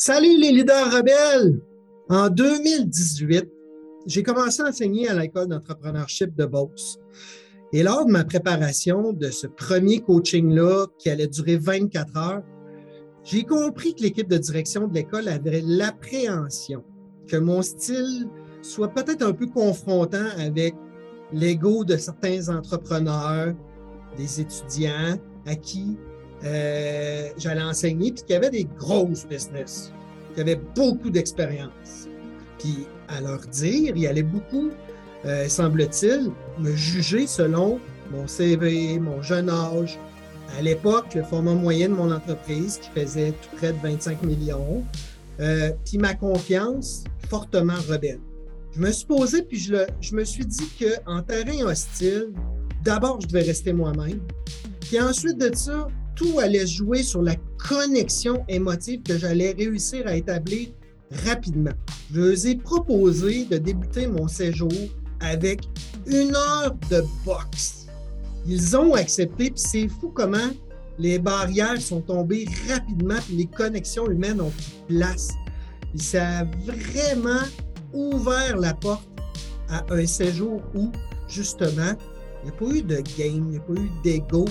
Salut les leaders rebelles! En 2018, j'ai commencé à enseigner à l'école d'entrepreneurship de Beauce. Et lors de ma préparation de ce premier coaching-là, qui allait durer 24 heures, j'ai compris que l'équipe de direction de l'école avait l'appréhension que mon style soit peut-être un peu confrontant avec l'ego de certains entrepreneurs, des étudiants à qui euh, j'allais enseigner, puis qui avaient des grosses business, qui avaient beaucoup d'expérience. Puis, à leur dire, il allait beaucoup, euh, semble-t-il, me juger selon mon CV, mon jeune âge. À l'époque, le format moyen de mon entreprise, qui faisait tout près de 25 millions, euh, puis ma confiance fortement rebelle. Je me suis posé, puis je, je me suis dit qu'en terrain hostile, d'abord, je devais rester moi-même. Puis ensuite de ça, tout allait jouer sur la connexion émotive que j'allais réussir à établir rapidement. Je leur ai proposé de débuter mon séjour avec une heure de boxe. Ils ont accepté, puis c'est fou comment les barrières sont tombées rapidement, puis les connexions humaines ont pris place. Et ça a vraiment ouvert la porte à un séjour où, justement, il n'y a pas eu de game, il n'y a pas eu d'ego,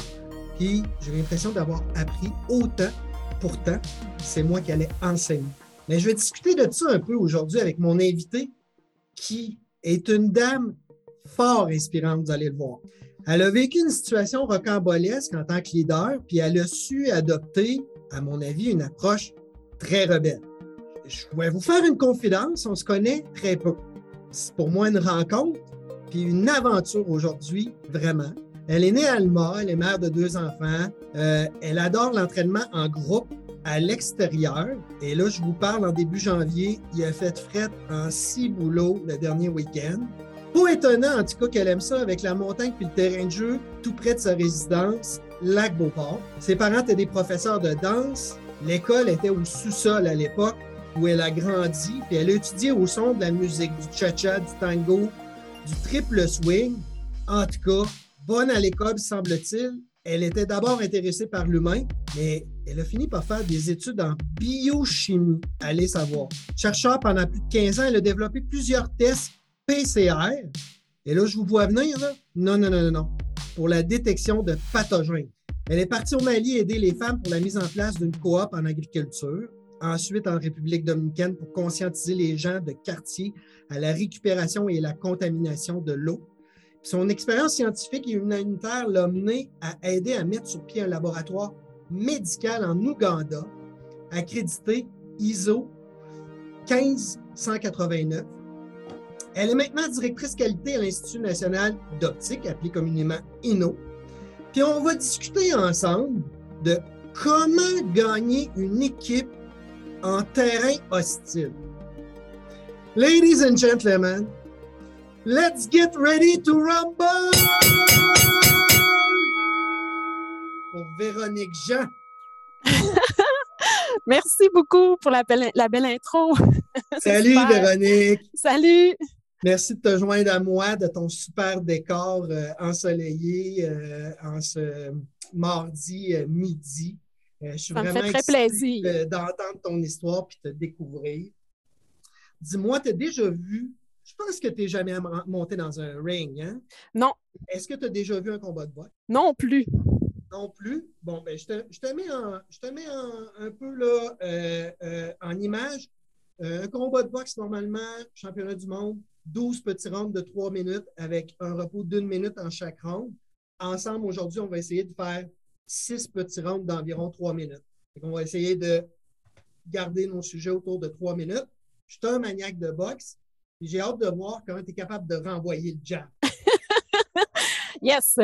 puis j'ai l'impression d'avoir appris autant. Pourtant, c'est moi qui allais enseigner. Mais je vais discuter de ça un peu aujourd'hui avec mon invité qui est une dame fort inspirante, vous allez le voir. Elle a vécu une situation rocambolesque en tant que leader, puis elle a su adopter, à mon avis, une approche très rebelle. Je vais vous faire une confidence, on se connaît très peu. C'est pour moi une rencontre, puis une aventure aujourd'hui, vraiment. Elle est née à Alma, elle est mère de deux enfants. Euh, elle adore l'entraînement en groupe à l'extérieur. Et là, je vous parle en début janvier, il a fait fret en six boulots le dernier week-end. Pas étonnant, en tout cas, qu'elle aime ça avec la montagne puis le terrain de jeu tout près de sa résidence, Lac-Beauport. Ses parents étaient des professeurs de danse. L'école était au sous-sol à l'époque où elle a grandi, puis elle a étudié au son de la musique, du cha-cha, du tango, du triple swing. En tout cas, bonne à l'école, semble-t-il. Elle était d'abord intéressée par l'humain, mais elle a fini par faire des études en biochimie. Allez savoir. Chercheur pendant plus de 15 ans, elle a développé plusieurs tests PCR. Et là, je vous vois venir, là? Non, non, non, non, non. Pour la détection de pathogènes. Elle est partie au Mali aider les femmes pour la mise en place d'une coop en agriculture. Ensuite, en République dominicaine pour conscientiser les gens de quartier à la récupération et la contamination de l'eau. Son expérience scientifique et humanitaire l'a mené à aider à mettre sur pied un laboratoire médical en Ouganda, accrédité ISO 1589. Elle est maintenant directrice qualité à l'Institut national d'optique, appelé communément INO. Puis on va discuter ensemble de comment gagner une équipe en terrain hostile. Ladies and gentlemen, Let's get ready to rumble! Pour Véronique Jean. Merci beaucoup pour la belle, la belle intro. Salut Véronique. Salut. Merci de te joindre à moi, de ton super décor euh, ensoleillé euh, en ce mardi euh, midi. je suis Ça vraiment me fait très plaisir d'entendre ton histoire puis te découvrir. Dis-moi, tu as déjà vu je pense que tu n'es jamais monté dans un ring, hein? Non. Est-ce que tu as déjà vu un combat de boxe? Non plus. Non plus? Bon, ben, je te, mets, je te mets un peu là, euh, euh, en image. Euh, un combat de boxe, normalement, championnat du monde, 12 petits rounds de 3 minutes avec un repos d'une minute en chaque round. Ensemble, aujourd'hui, on va essayer de faire 6 petits rounds d'environ 3 minutes. on va essayer de garder nos sujets autour de 3 minutes. Je suis un maniaque de boxe. J'ai hâte de voir comment tu es capable de renvoyer le jab. yes!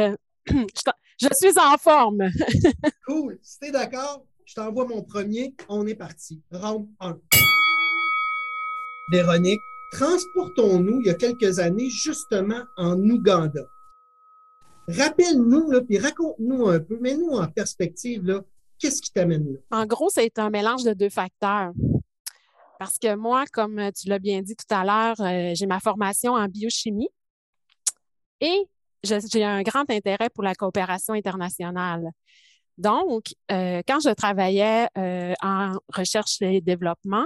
Je suis en forme. cool. Si tu es d'accord, je t'envoie mon premier. On est parti. Round 1. Véronique, transportons-nous il y a quelques années justement en Ouganda. Rappelle-nous, puis raconte-nous un peu, mets-nous en perspective, qu'est-ce qui t'amène là? En gros, c'est un mélange de deux facteurs. Parce que moi, comme tu l'as bien dit tout à l'heure, euh, j'ai ma formation en biochimie et j'ai un grand intérêt pour la coopération internationale. Donc, quand je travaillais en recherche et développement,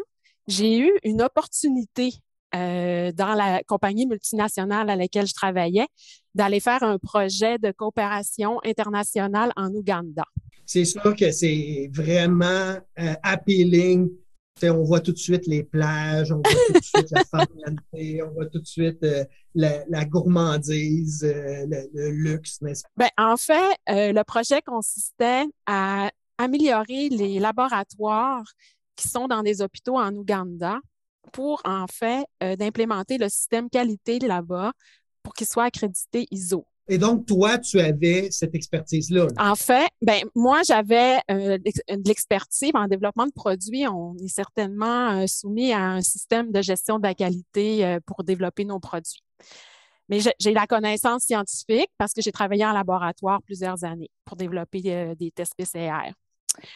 j'ai eu une opportunité dans la compagnie multinationale à laquelle je travaillais d'aller faire un projet de coopération internationale en Ouganda. C'est sûr que c'est vraiment appealing on voit tout de suite les plages, on voit tout de suite la on voit tout de suite euh, la, gourmandise, euh, le, luxe, n'est-ce pas? Ben, en fait, euh, le projet consistait à améliorer les laboratoires qui sont dans des hôpitaux en Ouganda pour, en fait, d'implémenter le système qualité là-bas pour qu'il soit accrédité ISO. Et donc, toi, tu avais cette expertise-là. En fait, ben moi, j'avais euh, de l'expertise en développement de produits. On est certainement euh, soumis à un système de gestion de la qualité euh, pour développer nos produits. Mais j'ai la connaissance scientifique parce que j'ai travaillé en laboratoire plusieurs années pour développer des tests PCR.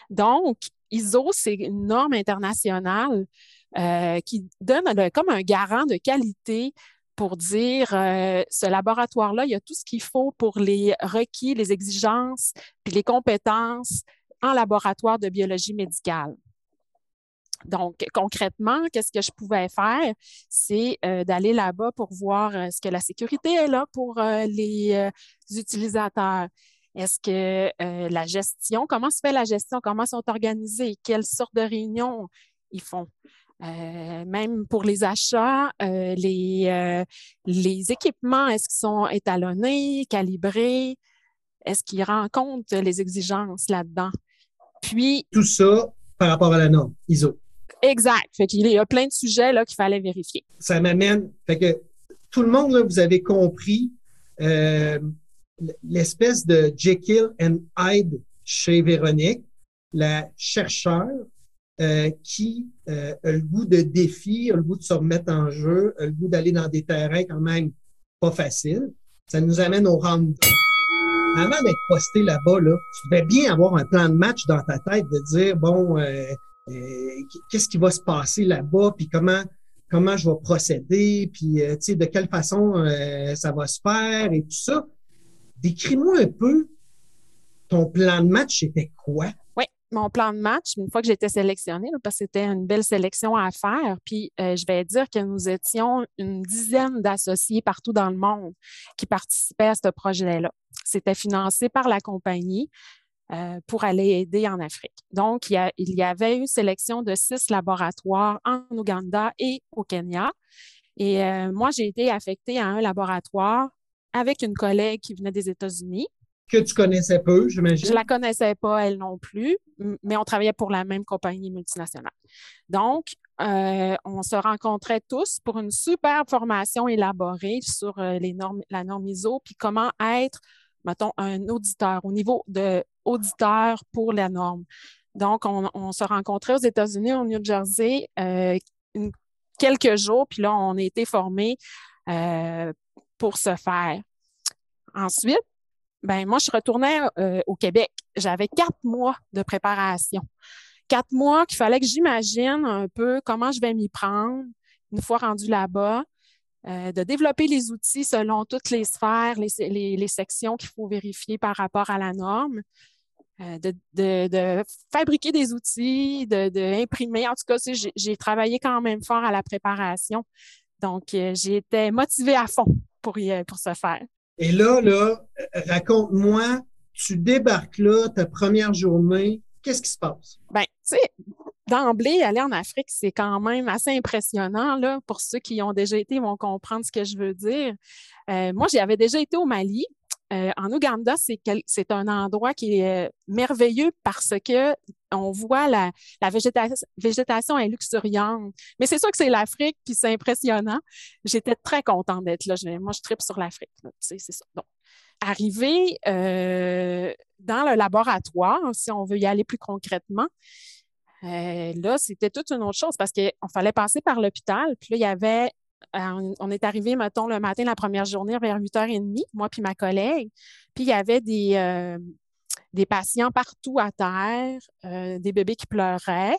Donc, ISO, c'est une norme internationale qui donne comme un garant de qualité pour dire euh, ce laboratoire-là, il y a tout ce qu'il faut pour les requis, les exigences, puis les compétences en laboratoire de biologie médicale. Donc, concrètement, qu'est-ce que je pouvais faire? C'est euh, d'aller là-bas pour voir euh, que la sécurité est là pour les utilisateurs. Est-ce que la gestion, comment se fait la gestion? Comment sont organisés? Quelles sortes de réunions ils font? Euh, même pour les achats, euh, les, euh, les équipements, est-ce qu'ils sont étalonnés, calibrés? Est-ce qu'ils rencontrent les exigences là-dedans? Puis. Tout ça par rapport à la norme ISO. Exact. Fait qu'il y a plein de sujets là, qu'il fallait vérifier. Ça m'amène. Fait que tout le monde, là, vous avez compris l'espèce de Jekyll and Hyde chez Véronique, la chercheur euh, qui euh, a le goût de défi, a le goût de se remettre en jeu, a le goût d'aller dans des terrains quand même pas faciles. Ça nous amène au round Avant d'être posté là-bas, là, tu devais bien avoir un plan de match dans ta tête de dire, bon, euh, qu'est-ce qui va se passer là-bas, puis comment comment je vais procéder, puis tu sais, de quelle façon ça va se faire et tout ça. Décris-moi un peu ton plan de match, c'était quoi? Mon plan de match, une fois que j'étais sélectionnée, parce que c'était une belle sélection à faire, puis euh, je vais dire que nous étions une dizaine d'associés partout dans le monde qui participaient à ce projet-là. C'était financé par la compagnie euh, pour aller aider en Afrique. Donc, il y, il y avait une sélection de six laboratoires en Ouganda et au Kenya. Et euh, moi, j'ai été affectée à un laboratoire avec une collègue qui venait des États-Unis que tu connaissais peu, j'imagine. Je la connaissais pas, elle non plus, mais on travaillait pour la même compagnie multinationale. Donc, euh, on se rencontrait tous pour une super formation élaborée sur euh, les normes, la norme ISO, puis comment être, mettons, un auditeur au niveau de auditeur pour la norme. Donc, on, se rencontrait aux États-Unis, au New Jersey, euh, quelques jours, puis là, on a été formés pour ce faire. Ensuite, ben moi, je retournais euh, au Québec. J'avais quatre mois de préparation. Quatre mois qu'il fallait que j'imagine un peu comment je vais m'y prendre une fois rendu là-bas, euh, de développer les outils selon toutes les sphères, les, les, sections qu'il faut vérifier par rapport à la norme, euh, de, de, de, fabriquer des outils, de, de. En tout cas, j'ai travaillé quand même fort à la préparation. Donc, j'ai été motivée à fond pour, y, pour ce faire. Et là, là, raconte-moi, tu débarques là, ta première journée, qu'est-ce qui se passe? Bien, tu sais, d'emblée, aller en Afrique, c'est quand même assez impressionnant. Là, pour ceux qui y ont déjà été, vont comprendre ce que je veux dire. Euh, moi, j'y avais déjà été au Mali. Euh, en Ouganda, c'est un endroit qui est euh, merveilleux parce que on voit la, végétation, est luxuriante. Mais c'est sûr que c'est l'Afrique, puis c'est impressionnant. J'étais très contente d'être là. moi, je tripe sur l'Afrique. c'est ça. Donc, arriver euh, dans le laboratoire, si on veut y aller plus concrètement, là, c'était toute une autre chose parce qu'il fallait passer par l'hôpital. Puis là, il y avait on est arrivé, mettons, le matin, la première journée, vers 8h30, moi puis ma collègue. Puis il y avait des, euh, des patients partout à terre, euh, des bébés qui pleuraient,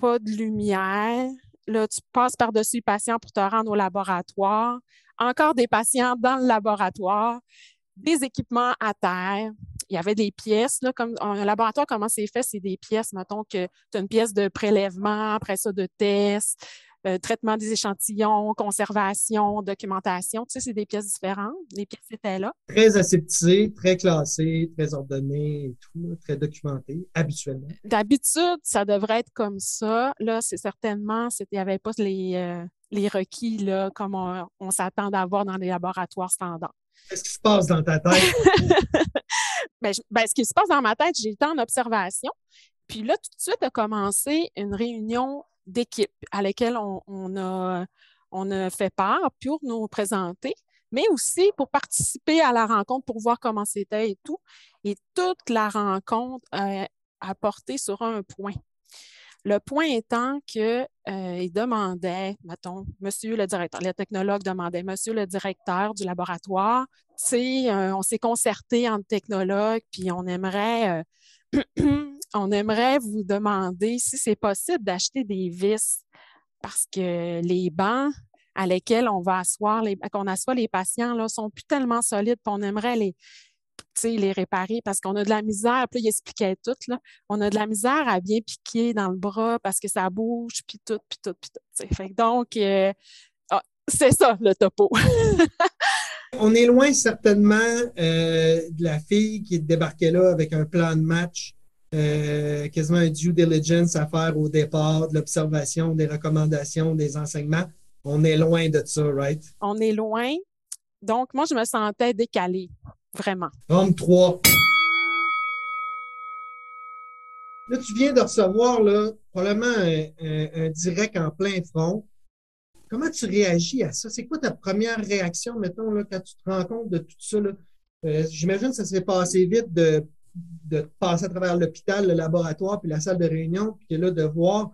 pas de lumière. Là, tu passes par-dessus les patients pour te rendre au laboratoire. Encore des patients dans le laboratoire, des équipements à terre. il y avait des pièces, là, comme un laboratoire, comment c'est fait, c'est des pièces, mettons que tu as une pièce de prélèvement, après ça de test, euh, traitement des échantillons, conservation, documentation. Tu sais, c'est des pièces différentes. Les pièces étaient là. Très aseptisées, très classées, très ordonnées et tout, très documentées, habituellement. D'habitude, ça devrait être comme ça. Là, c'est certainement, il n'y avait pas les, euh, les requis là, comme on, s'attend d'avoir dans des laboratoires standards. Qu'est-ce qui se passe dans ta tête? ben, ben, ce qui se passe dans ma tête, j'ai été en observation. Puis là, tout de suite a commencé une réunion d'équipe à laquelle on, a, on a fait part pour nous présenter, mais aussi pour participer à la rencontre, pour voir comment c'était et tout. Et toute la rencontre a porté sur un point. Le point étant qu'il euh, demandait, mettons, monsieur le directeur, le technologue demandait, monsieur le directeur du laboratoire, tu sais, euh, on s'est concerté entre technologues, puis on aimerait euh, on aimerait vous demander si c'est possible d'acheter des vis parce que les bancs à lesquels on va asseoir, les, qu'on assoit les patients, là, sont plus tellement solides, puis on aimerait les, les réparer parce qu'on a de la misère. Puis il expliquait tout, là. On a de la misère à bien piquer dans le bras parce que ça bouge, puis tout, puis tout, puis tout. Fait donc, euh, ah, c'est ça, le topo. on est loin certainement euh, de la fille qui débarquait là avec un plan de match euh, quasiment un due diligence à faire au départ, de l'observation, des recommandations, des enseignements. On est loin de ça, right? On est loin. Donc, moi, je me sentais décalée, vraiment. Homme 3. Là, tu viens de recevoir là, probablement un, direct en plein front. Comment tu réagis à ça? C'est quoi ta première réaction, mettons, là, quand tu te rends compte de tout ça? Euh, j'imagine que ça s'est passé vite de de passer à travers l'hôpital, le laboratoire, puis la salle de réunion, puis là, de voir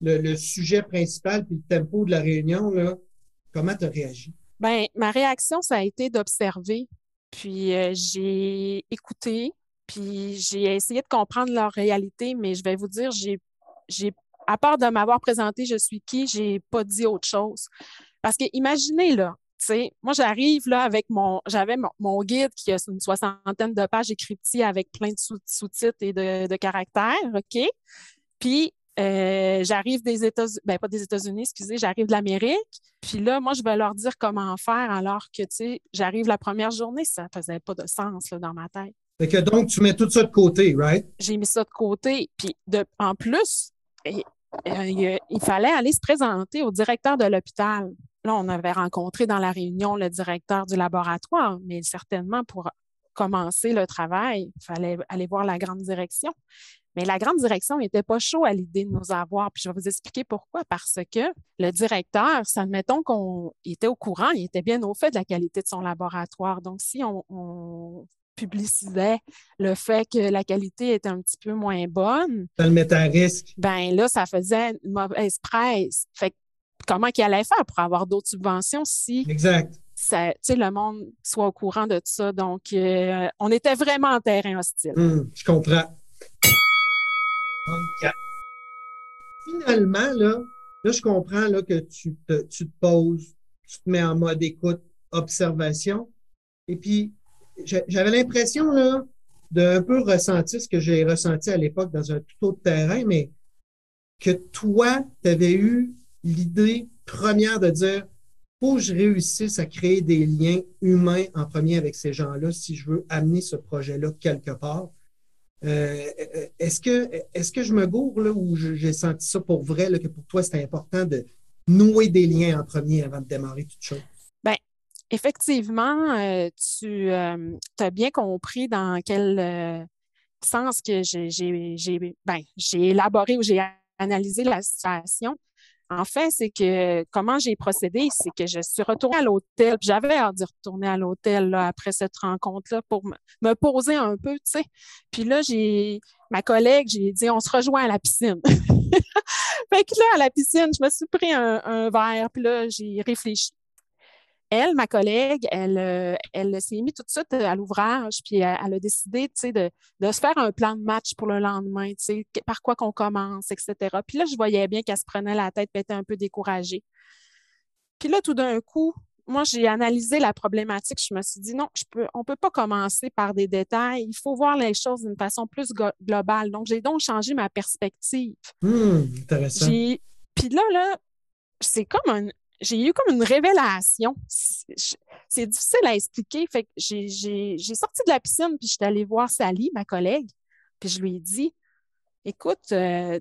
le, sujet principal, puis le tempo de la réunion, là, comment tu as réagi? Bien, ma réaction, ça a été d'observer. Puis euh, j'ai écouté, puis j'ai essayé de comprendre leur réalité, mais je vais vous dire, j'ai, j'ai à part de m'avoir présenté je suis qui, j'ai pas dit autre chose. Parce que imaginez là, moi, j'arrive là avec mon. J'avais mon, guide qui a une soixantaine de pages écrit avec plein de sous-titres et de, caractères, OK? Puis, euh, j'arrive des États-Unis, ben pas des États-Unis, excusez, j'arrive de l'Amérique. Puis là, moi, je vais leur dire comment faire alors que, tu sais, j'arrive la première journée, ça faisait pas de sens là, dans ma tête. Fait que donc, tu mets tout ça de côté, right? J'ai mis ça de côté. Puis, de, en plus, il, il fallait aller se présenter au directeur de l'hôpital. Là, on avait rencontré dans la réunion le directeur du laboratoire, mais certainement pour commencer le travail, il fallait aller voir la grande direction. Mais la grande direction n'était pas chaud à l'idée de nous avoir. Puis je vais vous expliquer pourquoi. Parce que le directeur, admettons qu'on était au courant, il était bien au fait de la qualité de son laboratoire. Donc, si on, publicisait le fait que la qualité était un petit peu moins bonne. Ça le mettait à risque. Ben là, ça faisait une mauvaise presse. Fait comment qu'il allait faire pour avoir d'autres subventions si exact. le monde soit au courant de ça. Donc, euh, on était vraiment en terrain hostile. Hmm, je comprends. Finalement, là, là, je comprends là, que tu te, tu te poses, tu te mets en mode écoute, observation. Et puis, j'avais l'impression là, d'un peu ressentir ce que j'ai ressenti à l'époque dans un tout autre terrain, mais que toi, tu avais eu l'idée première de dire faut que je réussisse à créer des liens humains en premier avec ces gens-là si je veux amener ce projet-là quelque part. Euh, est-ce que est-ce que je me gourre ou j'ai senti ça pour vrai que pour toi c'était important de nouer des liens en premier avant de démarrer toute chose? Bien, effectivement, euh, tu euh, as bien compris dans quel sens que j'ai ben, élaboré ou j'ai analysé la situation. En fait, c'est que comment j'ai procédé, c'est que je suis retournée à l'hôtel. J'avais hâte de retourner à l'hôtel après cette rencontre-là pour me poser un peu, tu sais. Puis là, j'ai ma collègue, j'ai dit on se rejoint à la piscine. fait que là, à la piscine, je me suis pris un, un verre, puis là, j'ai réfléchi elle, ma collègue, elle, euh, elle s'est mise tout de suite à l'ouvrage, puis elle, a décidé, de, de se faire un plan de match pour le lendemain, par quoi qu'on commence, etc. Puis là, je voyais bien qu'elle se prenait la tête, puis était un peu découragée. Puis là, tout d'un coup, moi, j'ai analysé la problématique. Je me suis dit, non, je peux, on ne peut pas commencer par des détails. Il faut voir les choses d'une façon plus globale. Donc, j'ai donc changé ma perspective. Hum, intéressant. Puis là, là, c'est comme un, j'ai eu comme une révélation. C'est difficile à expliquer. Fait que j'ai sorti de la piscine, puis j'étais allée voir Sally, ma collègue, puis je lui ai dit Écoute, euh,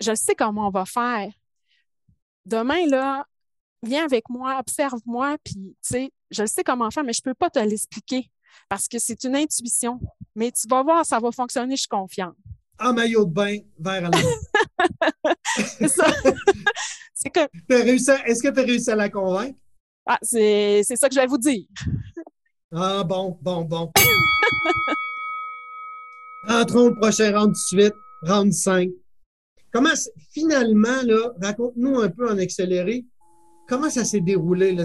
je sais comment on va faire. Demain, là, viens avec moi, observe-moi, puis tu sais, je sais comment faire, mais je ne peux pas te l'expliquer parce que c'est une intuition. Mais tu vas voir, ça va fonctionner, je suis confiante. En maillot de bain, vers la C'est ça. Que. Est-ce que tu as réussi à la convaincre? Ah, c'est ça que je vais vous dire. Ah, bon, bon, bon. Entrons le prochain round de suite, round 5. Comment, finalement, là, raconte-nous un peu en accéléré, comment ça s'est déroulé, là,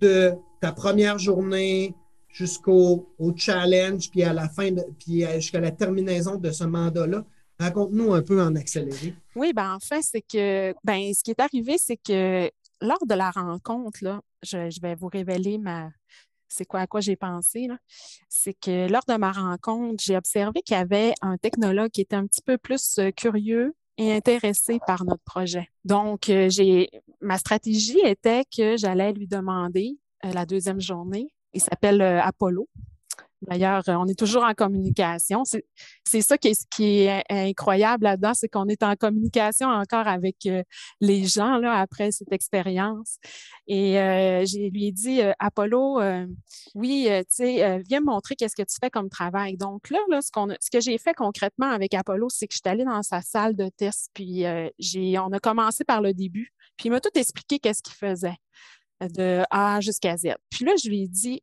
de ta première journée jusqu'au challenge, puis à la fin, puis jusqu'à la terminaison de ce mandat-là? Raconte-nous un peu en accéléré. Oui, ben en fait, c'est que ben, ce qui est arrivé, c'est que lors de la rencontre, là, je, vais vous révéler ma, c'est quoi à quoi j'ai pensé, c'est que lors de ma rencontre, j'ai observé qu'il y avait un technologue qui était un petit peu plus euh, curieux et intéressé par notre projet. Donc, euh, j'ai ma stratégie était que j'allais lui demander euh, la deuxième journée. Il s'appelle Apollo. D'ailleurs, on est toujours en communication. C'est ça qui est, qui est incroyable là-dedans, c'est qu'on est en communication encore avec les gens là, après cette expérience. Et euh, j'ai lui ai dit, Apollo, oui, tu sais, viens me montrer qu'est-ce que tu fais comme travail. Donc là, là ce, ce que j'ai fait concrètement avec Apollo, c'est que je suis allée dans sa salle de test, puis j'ai, on a commencé par le début, puis il m'a tout expliqué qu'est-ce qu'il faisait de A jusqu'à Z. Puis là, je lui ai dit,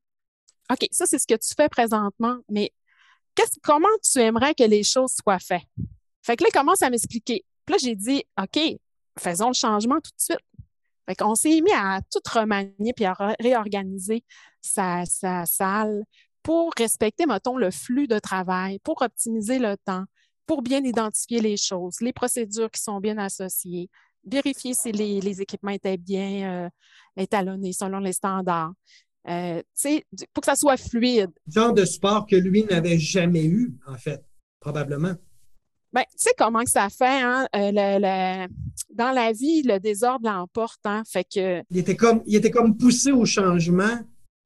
OK, ça, c'est ce que tu fais présentement, mais comment tu aimerais que les choses soient faites? Fait que là, il commence à m'expliquer. Puis là, j'ai dit, OK, faisons le changement tout de suite. Fait qu'on s'est mis à tout remanier puis à réorganiser sa, sa salle pour respecter, mettons, le flux de travail, pour optimiser le temps, pour bien identifier les choses, les procédures qui sont bien associées, vérifier si les, équipements étaient bien euh, étalonnés selon les standards. Euh, pour que ça soit fluide. Genre de sport que lui n'avait jamais eu, en fait, probablement. Ben, tu sais comment que ça fait, hein? Euh, dans la vie, le désordre l'emporte, hein? Fait que. Il était comme, il était comme poussé au changement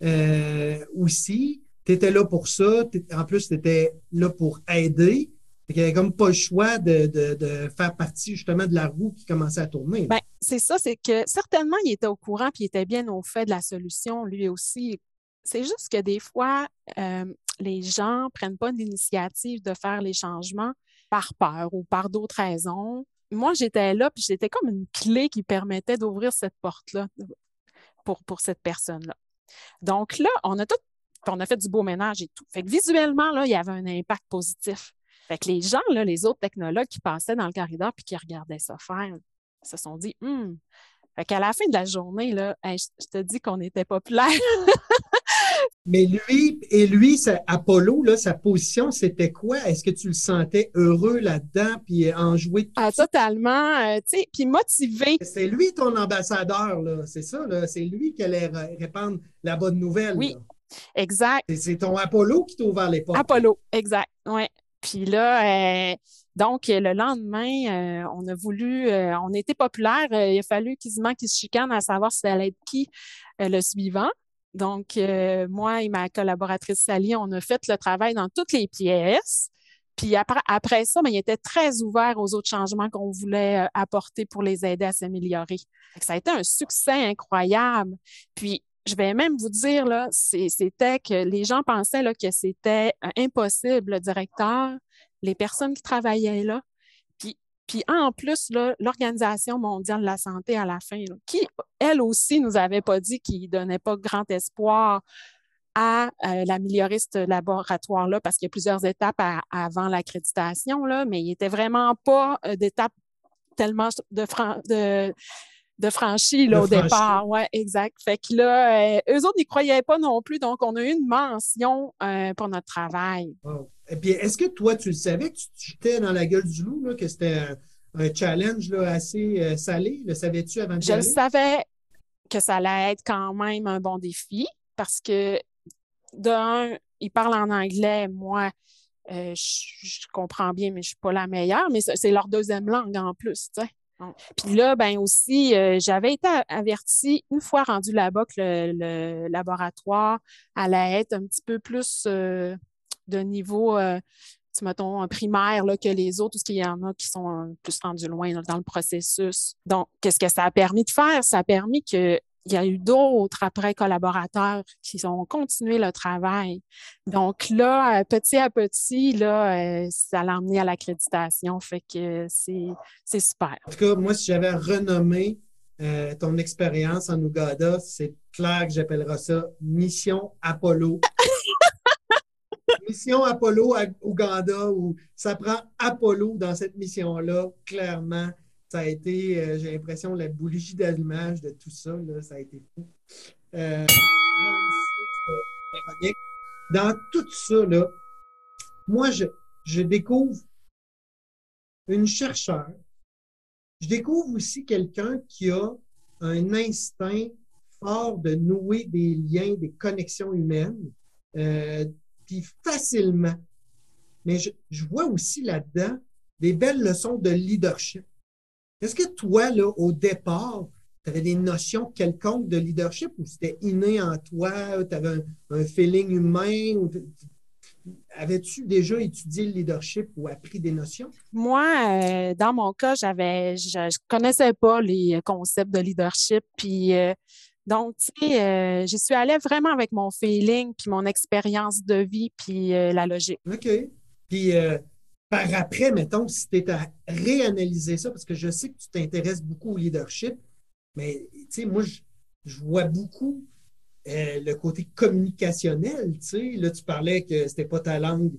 euh, aussi. Tu étais là pour ça. En plus, tu étais là pour aider. Il n'y avait comme pas le choix de, faire partie justement de la roue qui commençait à tourner. Ben, c'est ça, c'est que certainement, il était au courant puis il était bien au fait de la solution, lui aussi. C'est juste que des fois, euh, les gens ne prennent pas l'initiative de faire les changements par peur ou par d'autres raisons. Moi, j'étais là, puis j'étais comme une clé qui permettait d'ouvrir cette porte-là pour, pour cette personne-là. Donc là, on a tout, on a fait du beau ménage et tout. Fait que visuellement, là, il y avait un impact positif. Fait que les gens, là, les autres technologues qui passaient dans le corridor puis qui regardaient ça faire, se sont dit, hum. Fait qu'à la fin de la journée, là, je te dis qu'on était populaire. Mais lui, et lui, Apollo, là, sa position, c'était quoi? Est-ce que tu le sentais heureux là-dedans, puis enjoué? Ah, totalement, euh, tu sais, puis motivé. C'est lui ton ambassadeur, là, c'est ça, là. C'est lui qui allait répandre la bonne nouvelle. Oui, exact. C'est ton Apollo qui t'a ouvert les portes. Apollo, exact, oui. Puis là, euh, donc le lendemain, euh, on a voulu, euh, on était populaire. il a fallu quasiment qu'ils se chicanent à savoir si ça allait être qui le suivant. Donc, moi et ma collaboratrice Sally, on a fait le travail dans toutes les pièces. Puis après, après ça, ben, il était très ouvert aux autres changements qu'on voulait apporter pour les aider à s'améliorer. Ça a été un succès incroyable. Puis je vais même vous dire, là, c'était que les gens pensaient là, que c'était impossible, le directeur, les personnes qui travaillaient là. Puis, puis en plus, l'Organisation mondiale de la santé à la fin, qui, elle aussi, nous avait pas dit qu'il donnait pas grand espoir à euh, l'amélioriste laboratoire-là, parce qu'il y a plusieurs étapes avant l'accréditation, là, mais il était vraiment pas euh, d'étape tellement de, de de franchi là, au départ. Oui, exact. Fait que là, euh, eux autres n'y croyaient pas non plus, donc on a eu une mention euh, pour notre travail. Et puis, est-ce que toi, tu le savais que tu étais dans la gueule du loup, là, que c'était un, challenge là, assez euh, salé? Le savais-tu avant de Je le savais que ça allait être quand même un bon défi parce que d'un, ils parlent en anglais, moi, je, comprends bien, mais je ne suis pas la meilleure, mais c'est leur deuxième langue en plus. Puis là, ben aussi, euh, j'avais été avertie une fois rendu là-bas que le, laboratoire allait être un petit peu plus euh, de niveau, mettons, primaire là, que les autres, parce qu'il y en a qui sont plus rendus loin dans le processus. Donc, qu'est-ce que ça a permis de faire? Ça a permis que il y a eu d'autres après collaborateurs qui ont continué le travail. Donc là, euh, petit à petit, là, euh, ça l'a emmené à l'accréditation. Fait que c'est super. En tout cas, moi, si j'avais renommé euh, ton expérience en Ouganda, c'est clair que j'appellerais ça Mission Apollo. mission Apollo à Ouganda, où ça prend Apollo dans cette mission-là, clairement ça a été, euh, j'ai l'impression, la bougie d'allumage de tout ça. ça a été fou. Euh, dans tout ça, là, moi, je, je découvre une chercheure. Je découvre aussi quelqu'un qui a un instinct fort de nouer des liens, des connexions humaines, euh, puis facilement. Mais je vois aussi là-dedans des belles leçons de leadership. Est-ce que toi, là, au départ, tu avais des notions quelconques de leadership ou c'était inné en toi, tu avais un, feeling humain? Avais-tu déjà étudié le leadership ou appris des notions? Moi, euh, dans mon cas, j'avais, je ne connaissais pas les concepts de leadership. Puis, euh, donc, tu sais, euh, j'y suis allée vraiment avec mon feeling, puis mon expérience de vie, puis la logique. OK. Puis, par après, mettons, si tu es à réanalyser ça, parce que je sais que tu t'intéresses beaucoup au leadership, mais tu moi, je, vois beaucoup euh, le côté communicationnel. Tu sais, là, tu parlais que c'était pas ta langue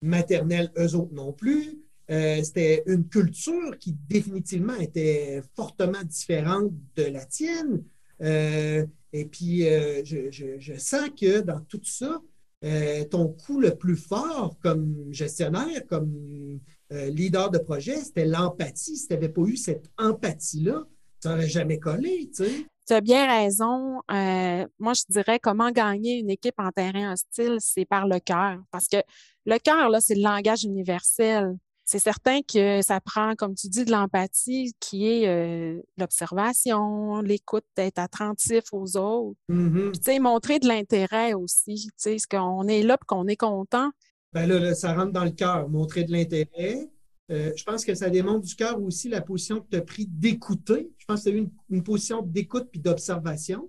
maternelle, eux autres non plus. Euh, c'était une culture qui définitivement était fortement différente de la tienne. Euh, et puis, je, sens que dans tout ça, euh, ton coup le plus fort comme gestionnaire, comme euh, leader de projet, c'était l'empathie. Si tu n'avais pas eu cette empathie-là, tu n'aurais jamais collé, tu sais. Tu as bien raison. Euh, moi, je dirais comment gagner une équipe en terrain hostile, c'est par le cœur. Parce que le cœur, là, c'est le langage universel c'est certain que ça prend, comme tu dis, de l'empathie qui est euh, l'observation, l'écoute, d'être attentif aux autres. Mm-hmm. tu sais, montrer de l'intérêt aussi. Tu sais, ce qu'on est là et qu'on est content. Ben là, ça rentre dans le cœur, montrer de l'intérêt. Euh, je pense que ça démontre du cœur aussi la position que tu as pris d'écouter. Je pense que tu as eu une position d'écoute puis d'observation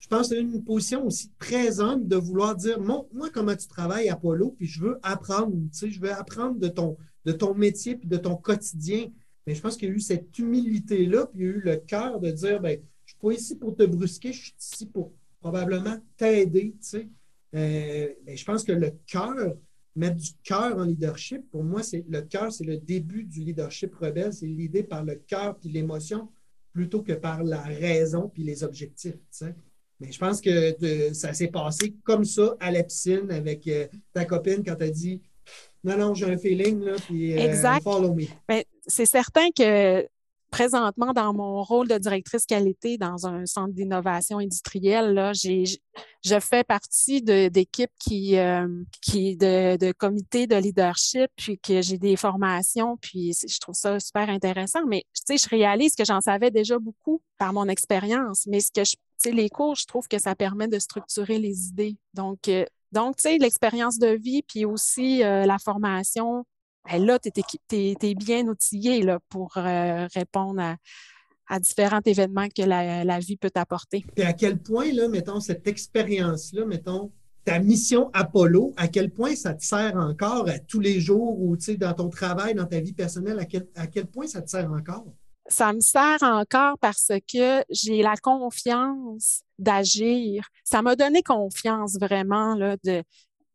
je pense que c'est une position aussi très humble de vouloir dire montre-moi comment tu travailles, Apollo, puis je veux apprendre, tu sais, je veux apprendre de ton, de ton métier puis de ton quotidien. Mais je pense qu'il y a eu cette humilité-là, puis il y a eu le cœur de dire ben, je ne suis pas ici pour te brusquer, je suis ici pour probablement t'aider. Tu sais. Euh, je pense que le cœur, mettre du cœur en leadership, pour moi, c'est le cœur, c'est le début du leadership rebelle, c'est l'idée par le cœur puis l'émotion plutôt que par la raison puis les objectifs. Tu sais. Mais je pense que ça s'est passé comme ça à la piscine avec euh, ta copine quand tu as dit Non, non, j'ai un feeling, là, puis euh, follow me. Ben, c'est certain que présentement, dans mon rôle de directrice qualité dans un centre d'innovation industrielle, là, j'ai, je fais partie d'équipes qui, euh, qui de, de comités de leadership, puis que j'ai des formations, puis je trouve ça super intéressant. Mais tu sais, je réalise que j'en savais déjà beaucoup par mon expérience, mais ce que je les cours, je trouve que ça permet de structurer les idées. Donc, euh, donc tu sais, l'expérience de vie, puis aussi euh, la formation, ben là, tu es, bien outillé là, pour euh, répondre à, différents événements que la, vie peut t'apporter. Et à quel point, là, mettons, cette expérience-là, mettons, ta mission Apollo, à quel point ça te sert encore à tous les jours ou, tu sais, dans ton travail, dans ta vie personnelle, à quel, à quel point ça te sert encore? ça me sert encore parce que j'ai la confiance d'agir. Ça m'a donné confiance vraiment là, de,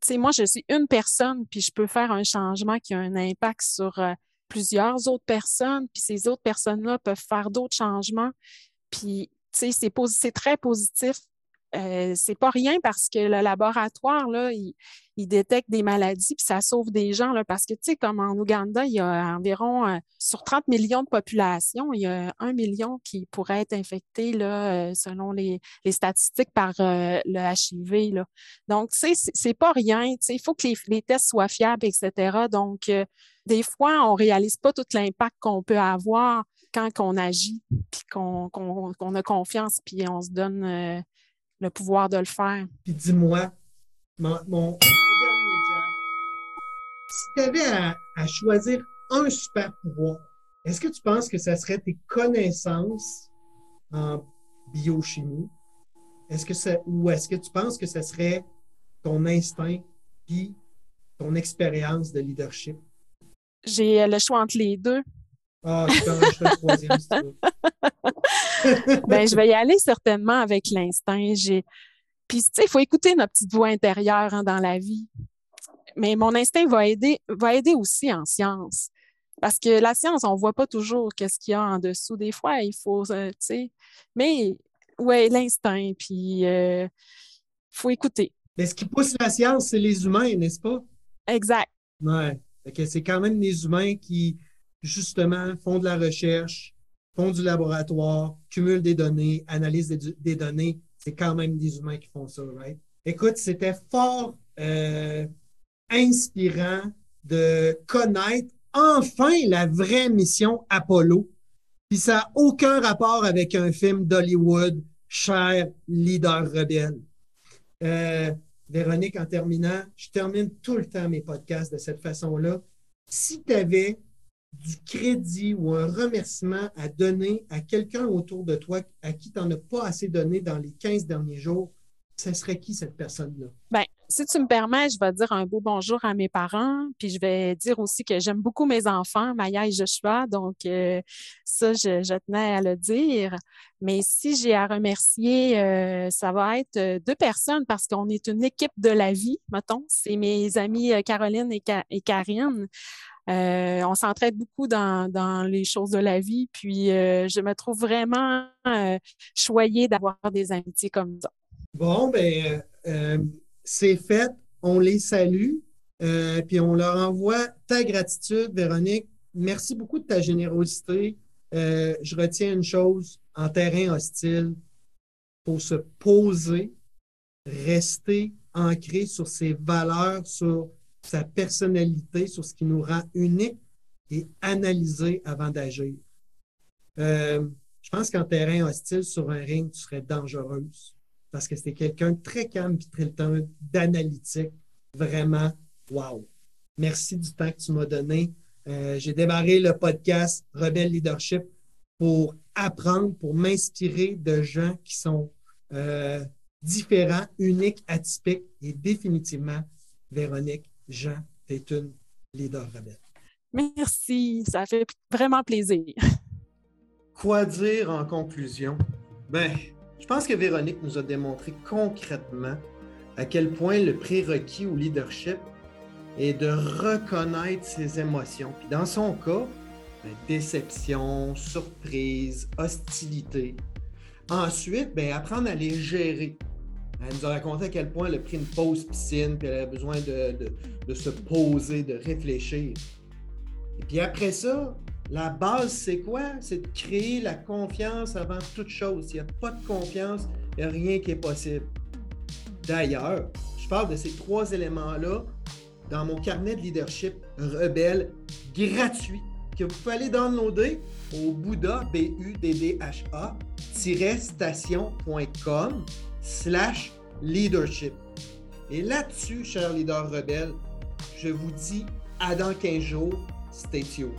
sais, moi, je suis une personne, puis je peux faire un changement qui a un impact sur euh, plusieurs autres personnes, puis ces autres personnes-là peuvent faire d'autres changements. Puis, tu sais, c'est, c'est très positif euh, c'est pas rien parce que le laboratoire, là, il, détecte des maladies puis ça sauve des gens. Là, parce que, tu sais, comme en Ouganda, il y a environ, euh, sur 30 millions de population, il y a un million qui pourrait être infecté, là, euh, selon les, statistiques, par le HIV. Là. Donc, tu sais, c'est pas rien. Il faut que les, tests soient fiables, etc. Donc, des fois, on réalise pas tout l'impact qu'on peut avoir quand on agit, puis qu'on a confiance, puis on se donne le pouvoir de le faire. Puis dis-moi, mon, dernier job, si tu avais à, choisir un super pouvoir, est-ce que tu penses que ça serait tes connaissances en biochimie? Est-ce que ça, ou est-ce que tu penses que ce serait ton instinct puis ton expérience de leadership? J'ai le choix entre les deux. Ah, je te le troisième si tu veux. ben, je vais y aller certainement avec l'instinct. J'ai... Puis, tu sais, il faut écouter notre petite voix intérieure hein, dans la vie. Mais mon instinct va aider, va aider aussi en science. Parce que la science, on ne voit pas toujours qu'est-ce qu'il y a en dessous. Des fois, il faut, euh, tu sais. Mais, ouais, l'instinct, puis il euh, faut écouter. Mais ce qui pousse la science, c'est les humains, n'est-ce pas? Exact. Ouais. C'est quand même les humains qui, justement, font de la recherche, font du laboratoire, cumulent des données, analysent des, données. C'est quand même des humains qui font ça, right? Écoute, c'était fort euh, inspirant de connaître enfin la vraie mission Apollo. Puis ça n'a aucun rapport avec un film d'Hollywood, cher leader rebelle. Euh, Véronique, en terminant, je termine tout le temps mes podcasts de cette façon-là. Si tu avais du crédit ou un remerciement à donner à quelqu'un autour de toi à qui tu n'en as pas assez donné dans les 15 derniers jours, ce serait qui cette personne-là? Bien, si tu me permets, je vais dire un beau bonjour à mes parents, puis je vais dire aussi que j'aime beaucoup mes enfants, Maya et Joshua, donc euh, ça, je, tenais à le dire. Mais si j'ai à remercier, euh, ça va être euh, deux personnes parce qu'on est une équipe de la vie, mettons. C'est mes amis Caroline et, et Karine. Euh, on s'entraide beaucoup dans, les choses de la vie, puis euh, je me trouve vraiment euh, choyée d'avoir des amitiés comme ça. Bon, ben c'est fait. On les salue, puis on leur envoie ta gratitude, Véronique. Merci beaucoup de ta générosité. je retiens une chose, en terrain hostile, pour se poser, rester ancré sur ses valeurs, sur sa personnalité, sur ce qui nous rend unique et analyser avant d'agir. Euh, je pense qu'en terrain hostile, sur un ring, tu serais dangereuse parce que c'était quelqu'un de très calme et très d'analytique. Vraiment, wow. Merci du temps que tu m'as donné. Euh, j'ai démarré le podcast Rebelle Leadership pour apprendre, pour m'inspirer de gens qui sont euh, différents, uniques, atypiques et définitivement, Véronique, Jean, tu es une leader rebelle. Merci, ça fait vraiment plaisir. Quoi dire en conclusion? Ben, je pense que Véronique nous a démontré concrètement à quel point le prérequis au leadership est de reconnaître ses émotions. Puis dans son cas, ben, déception, surprise, hostilité. Ensuite, ben, apprendre à les gérer. Elle nous a raconté à quel point elle a pris une pause piscine, puis elle avait besoin de, se poser, de réfléchir. Et puis après ça, la base, c'est quoi? C'est de créer la confiance avant toute chose. S'il n'y a pas de confiance, il n'y a rien qui est possible. D'ailleurs, je parle de ces trois éléments-là dans mon carnet de leadership rebelle gratuit que vous pouvez aller downloader au Bouddha, b u d d h a station.com slash leadership. Et là-dessus, chers leaders rebelles, je vous dis à dans 15 jours, stay tuned.